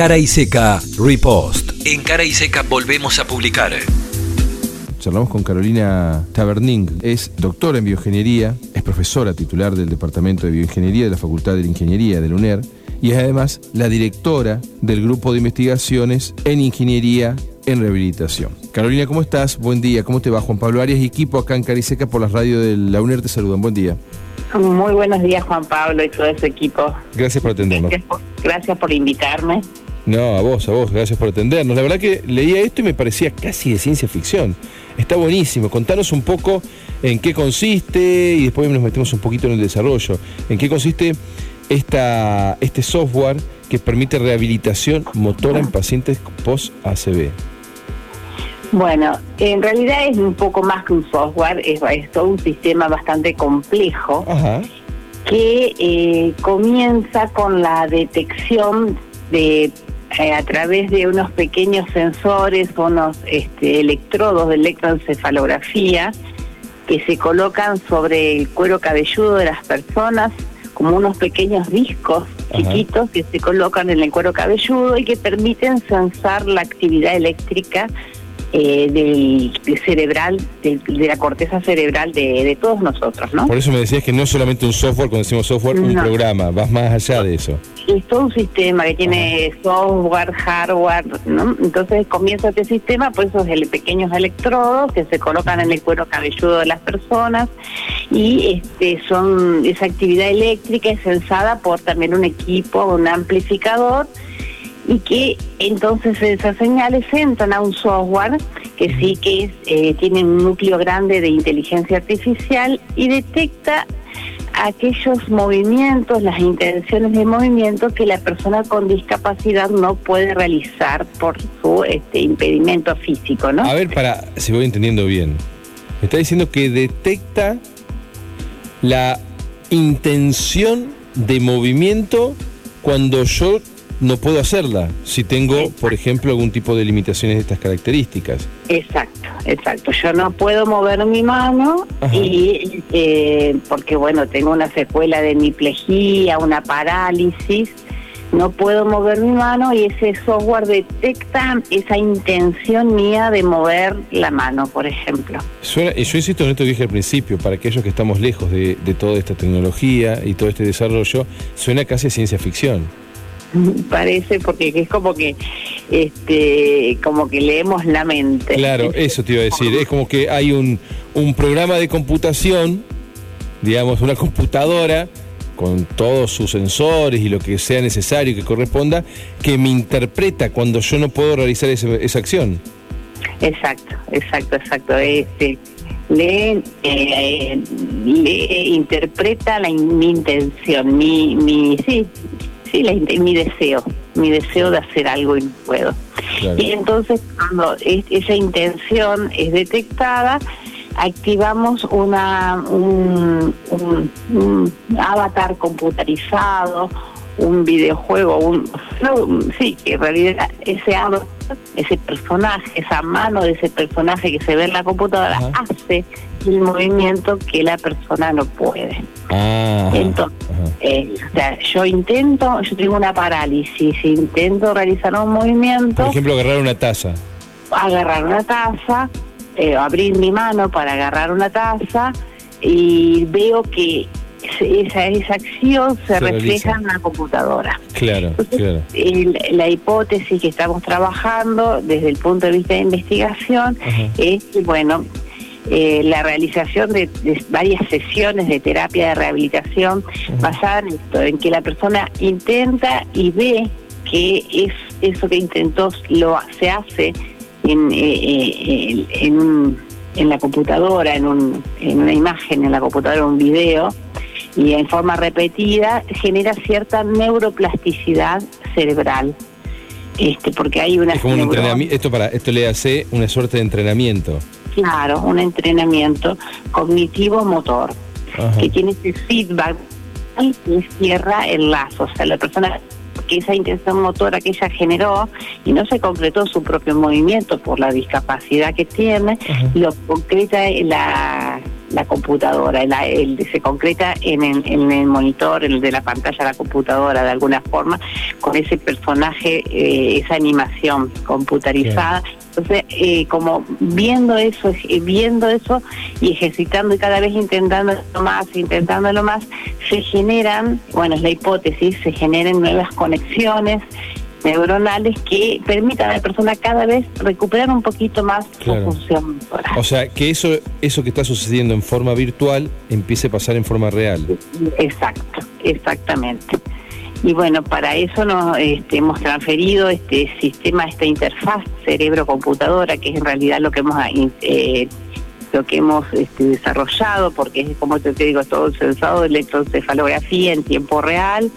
Cara y Seca Repost. En Cara y Seca volvemos a publicar. Charlamos con Carolina Taberning, es doctora en bioingeniería, es profesora titular del Departamento de Bioingeniería de la Facultad de Ingeniería de la UNER y es además la directora del Grupo de Investigaciones en Ingeniería en Rehabilitación. Carolina, ¿cómo estás? Buen día. ¿Cómo te va? Juan Pablo Arias y equipo acá en Cariseca por las radios de la UNER te saludan. Buen día. Muy buenos días, Juan Pablo y todo ese equipo. Gracias por atendernos. Gracias por, gracias por invitarme. No, a vos, a vos, gracias por atendernos. La verdad que leía esto y me parecía casi de ciencia ficción. Está buenísimo. Contanos un poco en qué consiste y después nos metemos un poquito en el desarrollo. ¿En qué consiste esta, este software que permite rehabilitación motora en pacientes post-ACV? Bueno, en realidad es un poco más que un software, es, es todo un sistema bastante complejo Ajá. que eh, comienza con la detección de eh, a través de unos pequeños sensores, unos este, electrodos de electroencefalografía que se colocan sobre el cuero cabelludo de las personas como unos pequeños discos Ajá. chiquitos que se colocan en el cuero cabelludo y que permiten sensar la actividad eléctrica eh, del, cerebral, del- de, la corteza cerebral de, de todos nosotros, ¿no? Por eso me decías que no es solamente un software, cuando decimos software, un No. programa, vas más allá de eso. es todo un sistema que tiene software, hardware, ¿no? Entonces comienza este sistema, pues esos pequeños electrodos que se colocan en el cuero cabelludo de las personas y este son esa actividad eléctrica es censada por también un equipo, un amplificador y que entonces esas señales entran a un software que sí que es, eh, tiene un núcleo grande de inteligencia artificial y detecta aquellos movimientos, las intenciones de movimiento que la persona con discapacidad no puede realizar por su este, impedimento físico, ¿no? A ver, para, si voy entendiendo bien. Me está diciendo que detecta la intención de movimiento cuando yo no puedo hacerla, si tengo, por ejemplo, algún tipo de limitaciones de estas características. Exacto, exacto. Yo no puedo mover mi mano Ajá. y eh, porque bueno tengo una secuela de hemiplegia, una parálisis, no puedo mover mi mano y ese software detecta esa intención mía de mover la mano, por ejemplo. Suena, y yo insisto en esto que dije al principio, para aquellos que estamos lejos de, de toda esta tecnología y todo este desarrollo, suena casi a ciencia ficción. Parece porque es como que este como que leemos la mente. Claro, eso te iba a decir. Es como que hay un, un programa de computación, digamos, una computadora con todos sus sensores y lo que sea necesario que corresponda, que me interpreta cuando yo no puedo realizar ese- esa acción. Exacto, exacto, exacto. Este, lee, eh, lee, interpreta la, mi intención, mi, mi, sí, sí, la mi deseo, mi deseo de hacer algo y no puedo. Claro. Y entonces cuando es- esa intención es detectada, activamos una un, un- un avatar computarizado, un videojuego, un, no, sí, que en realidad ese avatar, ese personaje, esa mano de ese personaje que se ve en la computadora Ajá. hace el movimiento que la persona no puede. Ah, ajá, Entonces. Eh, o sea, yo intento, yo tengo una parálisis, intento realizar un movimiento, Por ejemplo, agarrar una taza. agarrar una taza, eh, abrir mi mano para agarrar una taza y veo que esa, esa acción se, Se refleja realiza. en la computadora. Claro, Entonces, claro. el- la hipótesis que estamos trabajando desde el punto de vista de investigación Ajá. es que, bueno, eh, la realización de, de varias sesiones de terapia de rehabilitación basada en esto, en que la persona intenta y ve que es eso que intentó lo se hace en, eh, eh, en la computadora, en, un, en una imagen, en la computadora, un video, y en forma repetida genera cierta neuroplasticidad cerebral. Este, porque hay una Es como un entrenamiento. Esto para, esto le hace una suerte de entrenamiento. Claro, un entrenamiento cognitivo-motor que tiene ese feedback y cierra el lazo. O sea, la persona que esa intención motora que ella generó y no se concretó su propio movimiento por la discapacidad que tiene, Ajá. lo concreta la, la computadora, el, se concreta en el, en el monitor, en el de la pantalla de la computadora de alguna forma, con ese personaje, eh, esa animación computarizada. Entonces, eh, como viendo eso, viendo eso y ejercitando y cada vez intentándolo más, intentándolo más, se generan, bueno, es la hipótesis, se generan nuevas conexiones neuronales que permitan a la persona cada vez recuperar un poquito más su función O sea, que eso, eso que está sucediendo en forma virtual empiece a pasar en forma real. Exacto, exactamente. Y bueno, para eso nos este, hemos transferido este sistema, esta interfaz cerebro-computadora, que es en realidad lo que hemos eh, lo que hemos este, desarrollado, porque es como te digo, todo el sensado de electroencefalografía en tiempo real,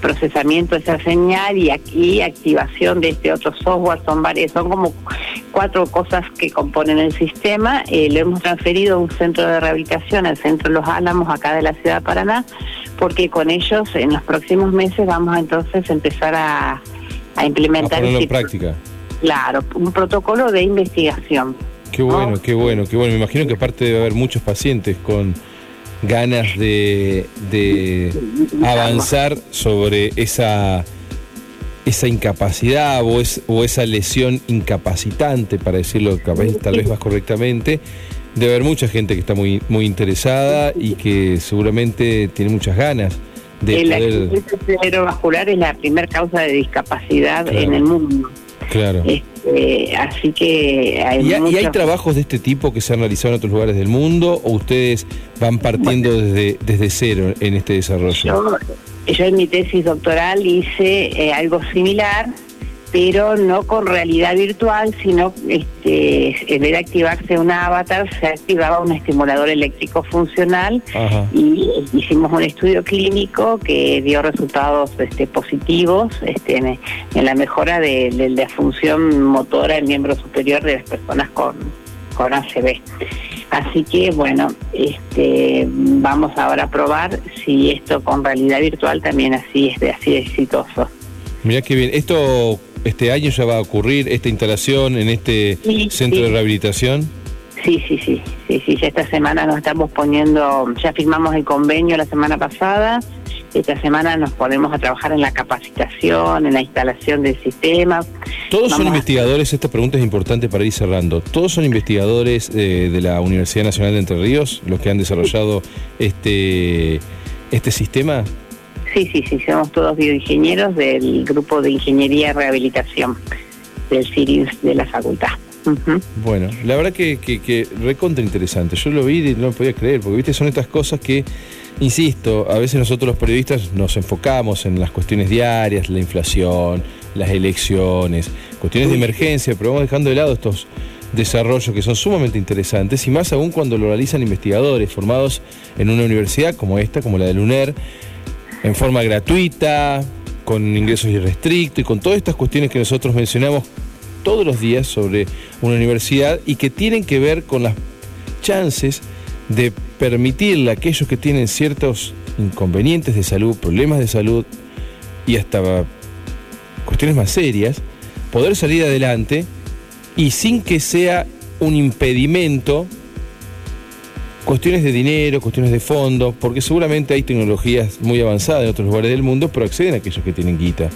procesamiento de esa señal y aquí activación de este otro software, son varias, son como cuatro cosas que componen el sistema. Eh, lo hemos transferido a un centro de rehabilitación, al centro Los Álamos, acá de la ciudad de Paraná, porque con ellos en los próximos meses vamos a entonces empezar a, implementar... en práctica. Claro, un protocolo de investigación. Qué bueno, qué bueno, qué bueno. Me imagino que aparte debe haber muchos pacientes con ganas de, avanzar sobre esa esa incapacidad o, o esa lesión incapacitante, para decirlo tal vez más correctamente, debe haber mucha gente que está muy, muy interesada y que seguramente tiene muchas ganas de el poder... cerebrovascular es la primera causa de discapacidad en el mundo. Claro. Este, así que hay ¿Y, hay trabajos de este tipo que se han realizado en otros lugares del mundo o ustedes van partiendo desde, desde cero en este desarrollo? Yo, en mi tesis doctoral hice eh, algo similar pero no con realidad virtual, sino este, en vez de activarse un avatar, se activaba un estimulador eléctrico funcional y hicimos un estudio clínico que dio resultados este, positivos este, en, la mejora de, la función motora del miembro superior de las personas con, con ACV. Así que bueno, este, vamos ahora a probar si esto con realidad virtual también así es de así exitoso. Mira qué bien. Esto este año ya va a ocurrir esta instalación en este centro de rehabilitación? Sí, sí, sí, sí, sí, ya esta semana nos estamos poniendo, ya firmamos el convenio la semana pasada, esta semana nos ponemos a trabajar en la capacitación, en la instalación del sistema. Todos son investigadores, esta pregunta es importante para ir cerrando, todos son investigadores eh, de la Universidad Nacional de Entre Ríos, los que han desarrollado este, este sistema. Sí, sí, sí, somos todos bioingenieros del grupo de Ingeniería y Rehabilitación del CIRIS de la facultad. Bueno, la verdad que, que, recontra interesante. Yo lo vi y no lo podía creer, porque viste, son estas cosas que, insisto, a veces nosotros los periodistas nos enfocamos en las cuestiones diarias, la inflación, las elecciones, cuestiones de emergencia, pero vamos dejando de lado estos desarrollos que son sumamente interesantes y más aún cuando lo realizan investigadores formados en una universidad como esta, como la del UNER, en forma gratuita, con ingresos irrestrictos y con todas estas cuestiones que nosotros mencionamos todos los días sobre una universidad y que tienen que ver con las chances de permitirle a aquellos que tienen ciertos inconvenientes de salud, problemas de salud y hasta cuestiones más serias, poder salir adelante y sin que sea un impedimento cuestiones de dinero, cuestiones de fondos, porque seguramente hay tecnologías muy avanzadas en otros lugares del mundo, pero acceden a aquellos que tienen guita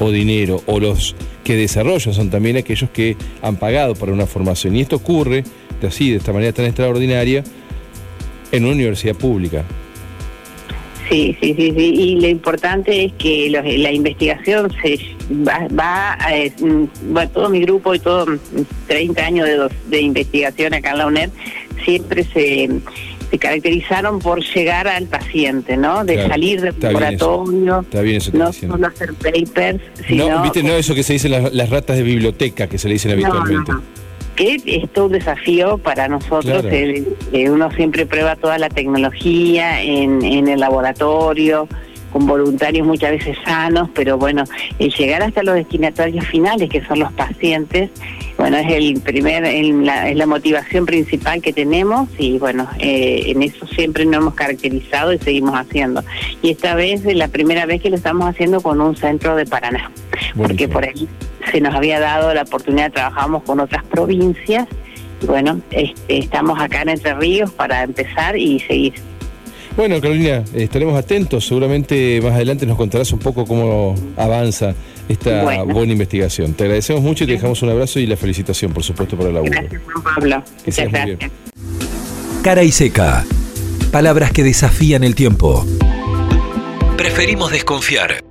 o dinero, o los que desarrollan son también aquellos que han pagado para una formación. Y esto ocurre de así, de esta manera tan extraordinaria, en una universidad pública. Sí, sí, sí, sí. Y lo importante es que la investigación se va, va eh, mm, todo mi grupo y todo 30 mm, años de, de investigación acá en la UNED siempre se, se caracterizaron por llegar al paciente, ¿no? De salir del laboratorio, no solo hacer papers, sino... No, viste, no eso que se dicen las, ratas de biblioteca, que se le dicen habitualmente. que es todo un desafío para nosotros. uno siempre prueba toda la tecnología en, en el laboratorio, con voluntarios muchas veces sanos, pero bueno, el llegar hasta los destinatarios finales, que son los pacientes, bueno, es el primer, la, es la motivación principal que tenemos y bueno, eh, en eso siempre nos hemos caracterizado y seguimos haciendo. Y esta vez es la primera vez que lo estamos haciendo con un centro de Paraná, porque por ahí se nos había dado la oportunidad, trabajamos con otras provincias bueno, este, estamos acá en Entre Ríos para empezar y seguir. Bueno, Carolina, estaremos atentos. Seguramente más adelante nos contarás un poco cómo avanza esta buena investigación. Te agradecemos mucho y te dejamos un abrazo y la felicitación, por supuesto, por el laburo. Gracias, Juan Pablo. Muchas gracias. Cara y seca. Palabras que desafían el tiempo. Preferimos desconfiar.